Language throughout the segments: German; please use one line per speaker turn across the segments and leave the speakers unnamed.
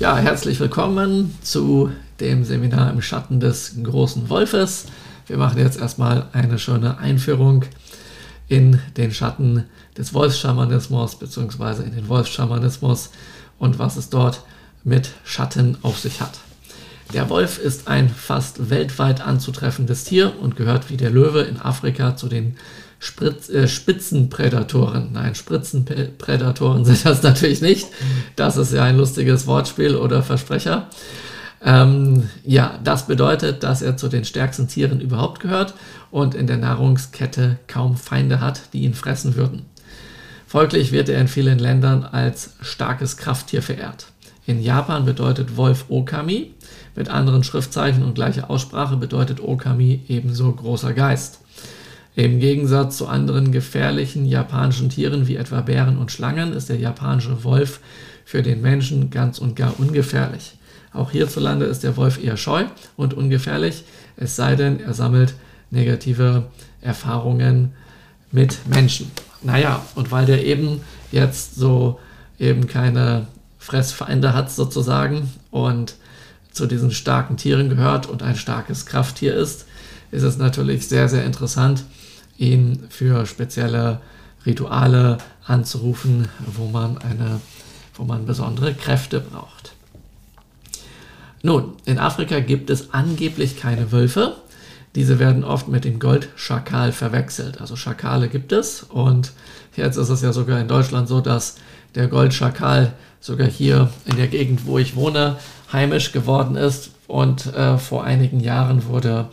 Ja, herzlich willkommen zu dem Seminar im Schatten des großen Wolfes. Wir machen jetzt erstmal eine schöne Einführung in den Schatten des Wolfsschamanismus bzw. in den Wolfsschamanismus und was es dort mit Schatten auf sich hat. Der Wolf ist ein fast weltweit anzutreffendes Tier und gehört wie der Löwe in Afrika zu den Spritz, äh, Spitzenprädatoren. Nein, Spritzenprädatoren sind das natürlich nicht. Das ist ja ein lustiges Wortspiel oder Versprecher. Ähm, ja, das bedeutet, dass er zu den stärksten Tieren überhaupt gehört und in der Nahrungskette kaum Feinde hat, die ihn fressen würden. Folglich wird er in vielen Ländern als starkes Krafttier verehrt. In Japan bedeutet Wolf Okami, mit anderen Schriftzeichen und gleicher Aussprache bedeutet Okami ebenso großer Geist. Im Gegensatz zu anderen gefährlichen japanischen Tieren wie etwa Bären und Schlangen ist der japanische Wolf für den Menschen ganz und gar ungefährlich. Auch hierzulande ist der Wolf eher scheu und ungefährlich, es sei denn, er sammelt negative Erfahrungen mit Menschen. Naja, und weil der eben jetzt so eben keine Fressfeinde hat sozusagen und zu diesen starken Tieren gehört und ein starkes Krafttier ist, ist es natürlich sehr, sehr interessant, ihn für spezielle Rituale anzurufen, wo man, eine, wo man besondere Kräfte braucht. Nun, in Afrika gibt es angeblich keine Wölfe. Diese werden oft mit dem Goldschakal verwechselt. Also Schakale gibt es und jetzt ist es ja sogar in Deutschland so, dass der Goldschakal sogar hier in der Gegend, wo ich wohne, heimisch geworden ist und äh, vor einigen Jahren wurde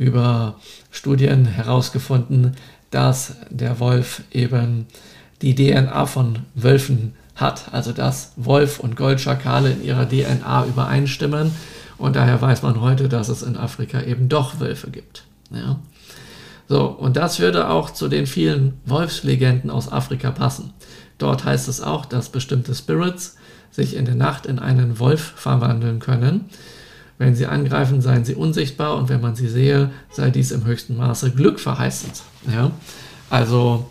über Studien herausgefunden, dass der Wolf eben die DNA von Wölfen hat, also dass Wolf und Goldschakale in ihrer DNA übereinstimmen und daher weiß man heute, dass es in Afrika eben doch Wölfe gibt. Ja. So, und das würde auch zu den vielen Wolfslegenden aus Afrika passen. Dort heißt es auch, dass bestimmte Spirits sich in der Nacht in einen Wolf verwandeln können wenn sie angreifen, seien sie unsichtbar und wenn man sie sehe, sei dies im höchsten Maße glückverheißend. Ja? Also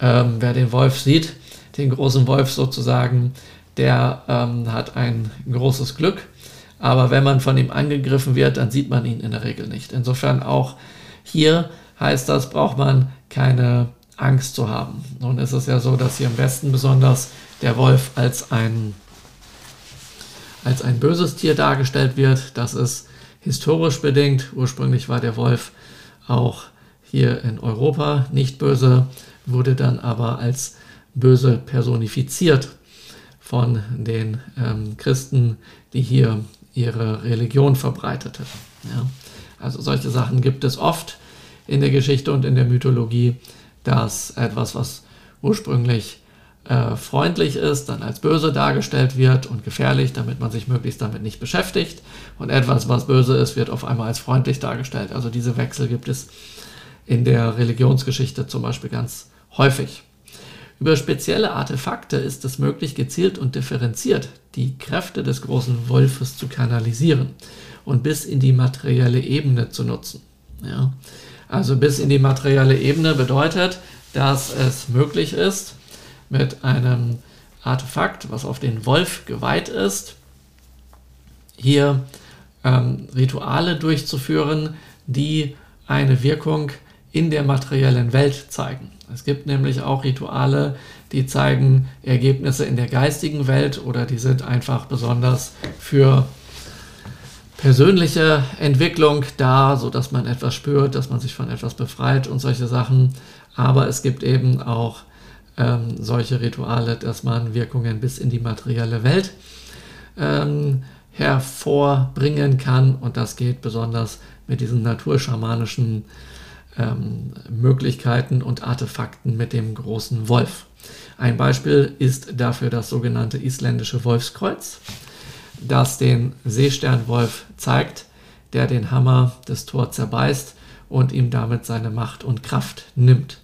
ähm, wer den Wolf sieht, den großen Wolf sozusagen, der ähm, hat ein großes Glück. Aber wenn man von ihm angegriffen wird, dann sieht man ihn in der Regel nicht. Insofern auch hier heißt das, braucht man keine Angst zu haben. Nun ist es ja so, dass hier im Westen besonders der Wolf als ein als ein böses Tier dargestellt wird. Das ist historisch bedingt. Ursprünglich war der Wolf auch hier in Europa nicht böse, wurde dann aber als böse personifiziert von den ähm, Christen, die hier ihre Religion verbreiteten. Ja. Also solche Sachen gibt es oft in der Geschichte und in der Mythologie, dass etwas, was ursprünglich äh, freundlich ist, dann als böse dargestellt wird und gefährlich, damit man sich möglichst damit nicht beschäftigt. Und etwas, was böse ist, wird auf einmal als freundlich dargestellt. Also diese Wechsel gibt es in der Religionsgeschichte zum Beispiel ganz häufig. Über spezielle Artefakte ist es möglich, gezielt und differenziert die Kräfte des großen Wolfes zu kanalisieren und bis in die materielle Ebene zu nutzen. Ja. Also bis in die materielle Ebene bedeutet, dass es möglich ist, mit einem Artefakt, was auf den Wolf geweiht ist, hier ähm, Rituale durchzuführen, die eine Wirkung in der materiellen Welt zeigen. Es gibt nämlich auch Rituale, die zeigen Ergebnisse in der geistigen Welt oder die sind einfach besonders für persönliche Entwicklung da, so dass man etwas spürt, dass man sich von etwas befreit und solche Sachen. Aber es gibt eben auch ähm, solche Rituale, dass man Wirkungen bis in die materielle Welt ähm, hervorbringen kann. Und das geht besonders mit diesen naturschamanischen ähm, Möglichkeiten und Artefakten mit dem großen Wolf. Ein Beispiel ist dafür das sogenannte isländische Wolfskreuz, das den Seesternwolf zeigt, der den Hammer des Tor zerbeißt und ihm damit seine Macht und Kraft nimmt.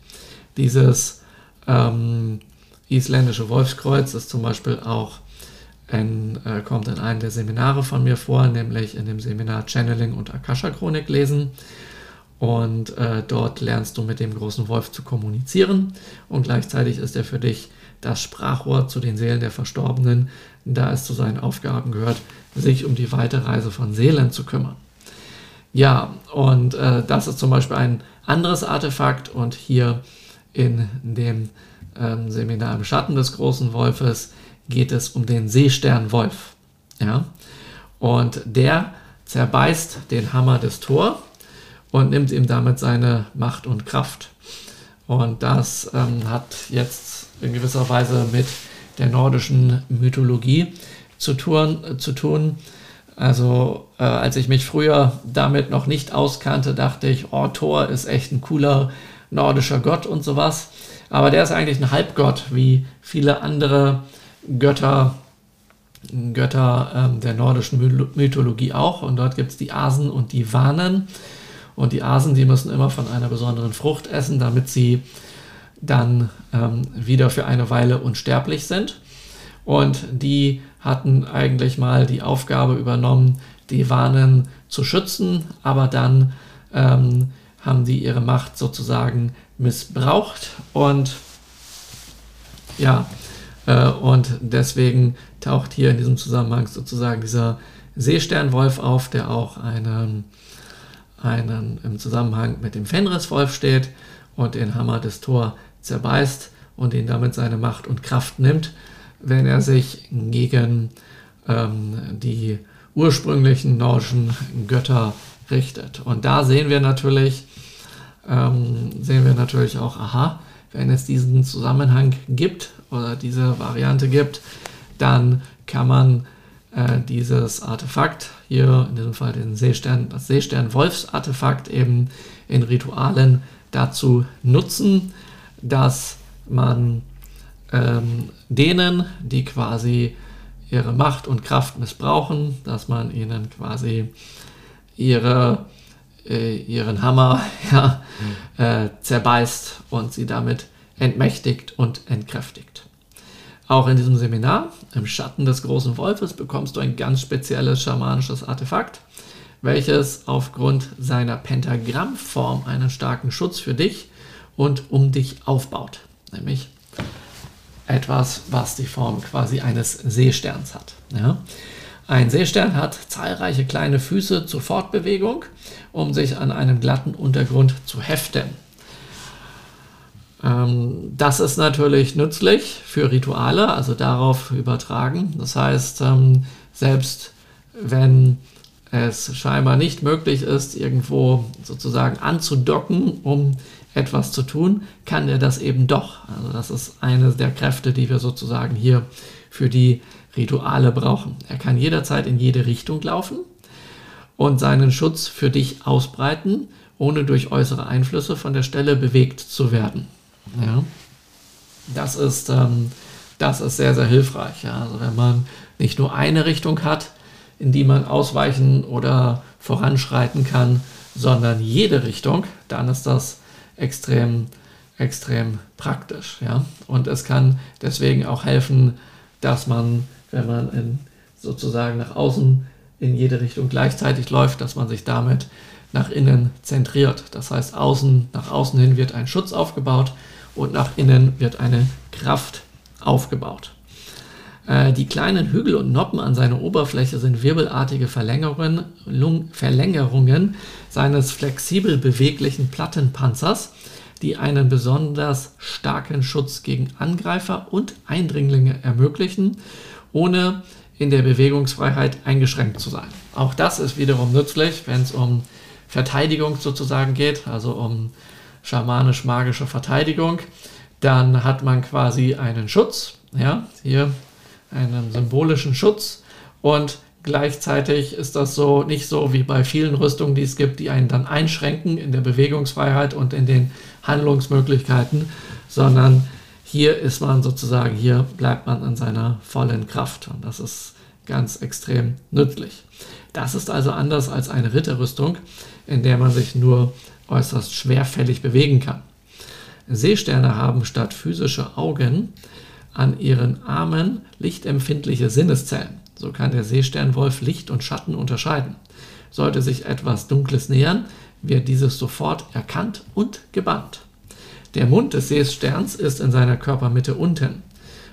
Dieses ähm, isländische Wolfskreuz ist zum Beispiel auch ein, äh, kommt in einem der Seminare von mir vor, nämlich in dem Seminar Channeling und Akasha-Chronik lesen. Und äh, dort lernst du mit dem großen Wolf zu kommunizieren und gleichzeitig ist er für dich das Sprachrohr zu den Seelen der Verstorbenen, da es zu seinen Aufgaben gehört, sich um die Weiterreise von Seelen zu kümmern. Ja, und äh, das ist zum Beispiel ein anderes Artefakt und hier in dem ähm, Seminar im Schatten des großen Wolfes geht es um den Seesternwolf. Ja? Und der zerbeißt den Hammer des Thor und nimmt ihm damit seine Macht und Kraft. Und das ähm, hat jetzt in gewisser Weise mit der nordischen Mythologie zu tun. Äh, zu tun. Also äh, als ich mich früher damit noch nicht auskannte, dachte ich, oh, Thor ist echt ein cooler nordischer Gott und sowas. Aber der ist eigentlich ein Halbgott, wie viele andere Götter, Götter ähm, der nordischen Mythologie auch. Und dort gibt es die Asen und die Wanen. Und die Asen, die müssen immer von einer besonderen Frucht essen, damit sie dann ähm, wieder für eine Weile unsterblich sind. Und die hatten eigentlich mal die Aufgabe übernommen, die Wanen zu schützen, aber dann ähm, haben die ihre Macht sozusagen missbraucht und ja, äh, und deswegen taucht hier in diesem Zusammenhang sozusagen dieser Seesternwolf auf, der auch einen, einen im Zusammenhang mit dem Fenriswolf steht und den Hammer des Thor zerbeißt und ihn damit seine Macht und Kraft nimmt, wenn er sich gegen ähm, die ursprünglichen nordischen Götter richtet. Und da sehen wir natürlich, ähm, sehen wir natürlich auch, aha, wenn es diesen Zusammenhang gibt oder diese Variante gibt, dann kann man äh, dieses Artefakt, hier in diesem Fall den Seestern, das Seestern-Wolfs-Artefakt eben in Ritualen dazu nutzen, dass man ähm, denen, die quasi ihre Macht und Kraft missbrauchen, dass man ihnen quasi ihre, äh, ihren Hammer ja, mhm. äh, zerbeißt und sie damit entmächtigt und entkräftigt. Auch in diesem Seminar, im Schatten des großen Wolfes, bekommst du ein ganz spezielles schamanisches Artefakt, welches aufgrund seiner Pentagrammform einen starken Schutz für dich und um dich aufbaut. Nämlich etwas, was die Form quasi eines Seesterns hat. Ja? Ein Seestern hat zahlreiche kleine Füße zur Fortbewegung, um sich an einem glatten Untergrund zu heften. Ähm, das ist natürlich nützlich für Rituale, also darauf übertragen. Das heißt, ähm, selbst wenn es scheinbar nicht möglich ist, irgendwo sozusagen anzudocken, um etwas zu tun, kann er das eben doch. Also das ist eine der Kräfte, die wir sozusagen hier für die Rituale brauchen. Er kann jederzeit in jede Richtung laufen und seinen Schutz für dich ausbreiten, ohne durch äußere Einflüsse von der Stelle bewegt zu werden. Ja. Das, ist, ähm, das ist sehr, sehr hilfreich. Ja. Also wenn man nicht nur eine Richtung hat, in die man ausweichen oder voranschreiten kann, sondern jede Richtung, dann ist das extrem, extrem praktisch. Ja? Und es kann deswegen auch helfen, dass man, wenn man in, sozusagen nach außen in jede Richtung gleichzeitig läuft, dass man sich damit nach innen zentriert. Das heißt, außen, nach außen hin wird ein Schutz aufgebaut und nach innen wird eine Kraft aufgebaut. Äh, die kleinen Hügel und Noppen an seiner Oberfläche sind wirbelartige Verlängerungen, seines flexibel beweglichen Plattenpanzers, die einen besonders starken Schutz gegen Angreifer und Eindringlinge ermöglichen, ohne in der Bewegungsfreiheit eingeschränkt zu sein. Auch das ist wiederum nützlich, wenn es um Verteidigung sozusagen geht, also um schamanisch-magische Verteidigung. Dann hat man quasi einen Schutz, ja, hier einen symbolischen Schutz und gleichzeitig ist das so nicht so wie bei vielen Rüstungen, die es gibt, die einen dann einschränken in der Bewegungsfreiheit und in den Handlungsmöglichkeiten, sondern hier ist man sozusagen, hier bleibt man in seiner vollen Kraft und das ist ganz extrem nützlich. Das ist also anders als eine Ritterrüstung, in der man sich nur äußerst schwerfällig bewegen kann. Seesterne haben statt physischer Augen an ihren Armen lichtempfindliche Sinneszellen. So kann der Seesternwolf Licht und Schatten unterscheiden. Sollte sich etwas Dunkles nähern, wird dieses sofort erkannt und gebannt. Der Mund des Seesterns ist in seiner Körpermitte unten.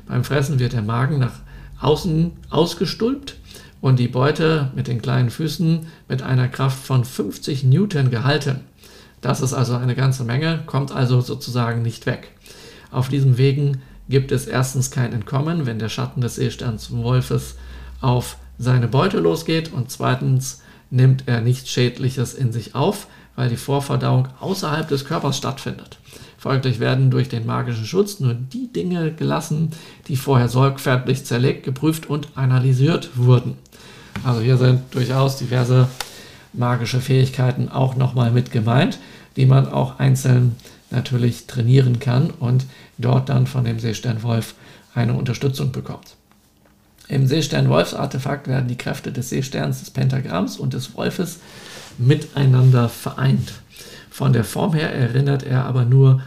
Beim Fressen wird der Magen nach außen ausgestülpt und die Beute mit den kleinen Füßen mit einer Kraft von 50 Newton gehalten. Das ist also eine ganze Menge, kommt also sozusagen nicht weg. Auf diesem Wegen gibt es erstens kein Entkommen, wenn der Schatten des Seesterns Wolfes auf seine Beute losgeht und zweitens nimmt er nichts Schädliches in sich auf, weil die Vorverdauung außerhalb des Körpers stattfindet. Folglich werden durch den magischen Schutz nur die Dinge gelassen, die vorher sorgfältig zerlegt, geprüft und analysiert wurden. Also hier sind durchaus diverse magische Fähigkeiten auch nochmal mit gemeint, die man auch einzeln natürlich trainieren kann und dort dann von dem Seesternwolf eine Unterstützung bekommt. Im Seestern-Wolfs-Artefakt werden die Kräfte des Seesterns, des Pentagramms und des Wolfes miteinander vereint. Von der Form her erinnert er aber nur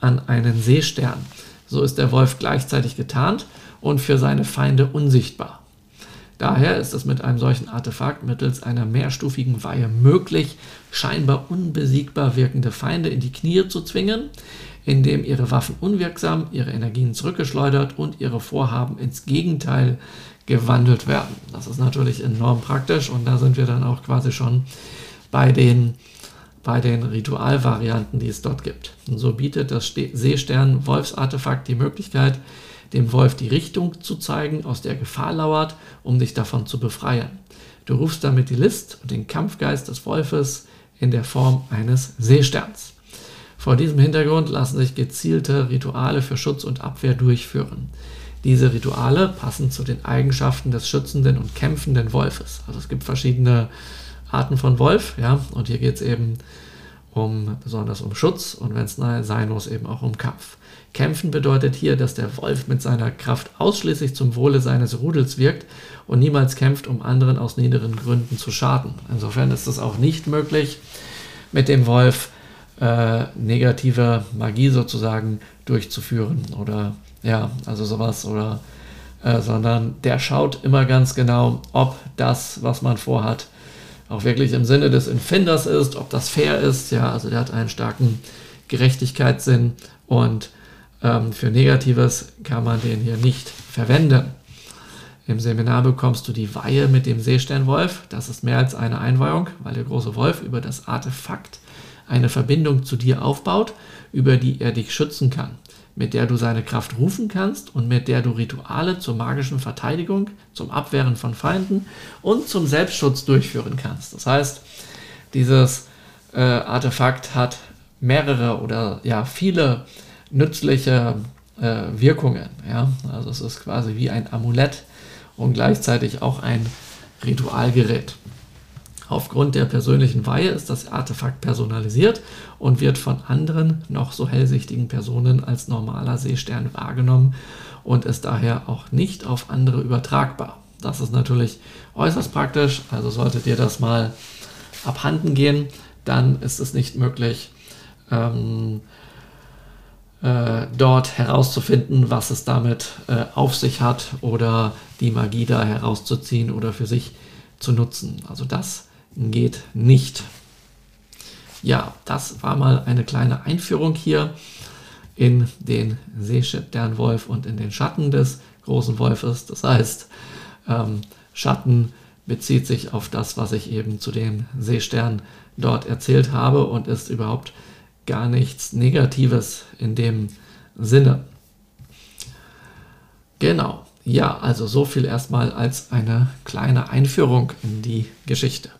an einen Seestern. So ist der Wolf gleichzeitig getarnt und für seine Feinde unsichtbar. Daher ist es mit einem solchen Artefakt mittels einer mehrstufigen Weihe möglich, scheinbar unbesiegbar wirkende Feinde in die Knie zu zwingen, indem ihre Waffen unwirksam, ihre Energien zurückgeschleudert und ihre Vorhaben ins Gegenteil gewandelt werden. Das ist natürlich enorm praktisch und da sind wir dann auch quasi schon bei den, bei den Ritualvarianten, die es dort gibt. Und so bietet das Seestern-Wolfsartefakt die Möglichkeit, dem Wolf die Richtung zu zeigen, aus der Gefahr lauert, um dich davon zu befreien. Du rufst damit die List und den Kampfgeist des Wolfes in der Form eines Seesterns. Vor diesem Hintergrund lassen sich gezielte Rituale für Schutz und Abwehr durchführen. Diese Rituale passen zu den Eigenschaften des schützenden und kämpfenden Wolfes. Also es gibt verschiedene Arten von Wolf, ja, und hier geht es eben um besonders um Schutz und wenn es sein muss, eben auch um Kampf. Kämpfen bedeutet hier, dass der Wolf mit seiner Kraft ausschließlich zum Wohle seines Rudels wirkt und niemals kämpft, um anderen aus niederen Gründen zu schaden. Insofern ist es auch nicht möglich, mit dem Wolf äh, negative Magie sozusagen durchzuführen oder ja, also sowas oder äh, sondern der schaut immer ganz genau, ob das, was man vorhat, auch wirklich im Sinne des Empfinders ist, ob das fair ist. Ja, also der hat einen starken Gerechtigkeitssinn und ähm, für Negatives kann man den hier nicht verwenden. Im Seminar bekommst du die Weihe mit dem Seesternwolf. Das ist mehr als eine Einweihung, weil der große Wolf über das Artefakt eine Verbindung zu dir aufbaut, über die er dich schützen kann mit der du seine Kraft rufen kannst und mit der du Rituale zur magischen Verteidigung, zum Abwehren von Feinden und zum Selbstschutz durchführen kannst. Das heißt, dieses äh, Artefakt hat mehrere oder ja viele nützliche äh, Wirkungen. Ja? Also es ist quasi wie ein Amulett und gleichzeitig auch ein Ritualgerät. Aufgrund der persönlichen Weihe ist das Artefakt personalisiert und wird von anderen noch so hellsichtigen Personen als normaler Seestern wahrgenommen und ist daher auch nicht auf andere übertragbar. Das ist natürlich äußerst praktisch, also solltet ihr das mal abhanden gehen, dann ist es nicht möglich, ähm, äh, dort herauszufinden, was es damit äh, auf sich hat oder die Magie da herauszuziehen oder für sich zu nutzen. Also das geht nicht. Ja, das war mal eine kleine Einführung hier in den Seesternwolf und in den Schatten des großen Wolfes. Das heißt, ähm, Schatten bezieht sich auf das, was ich eben zu den Seesternen dort erzählt habe und ist überhaupt gar nichts Negatives in dem Sinne. Genau. Ja, also so viel erstmal als eine kleine Einführung in die Geschichte.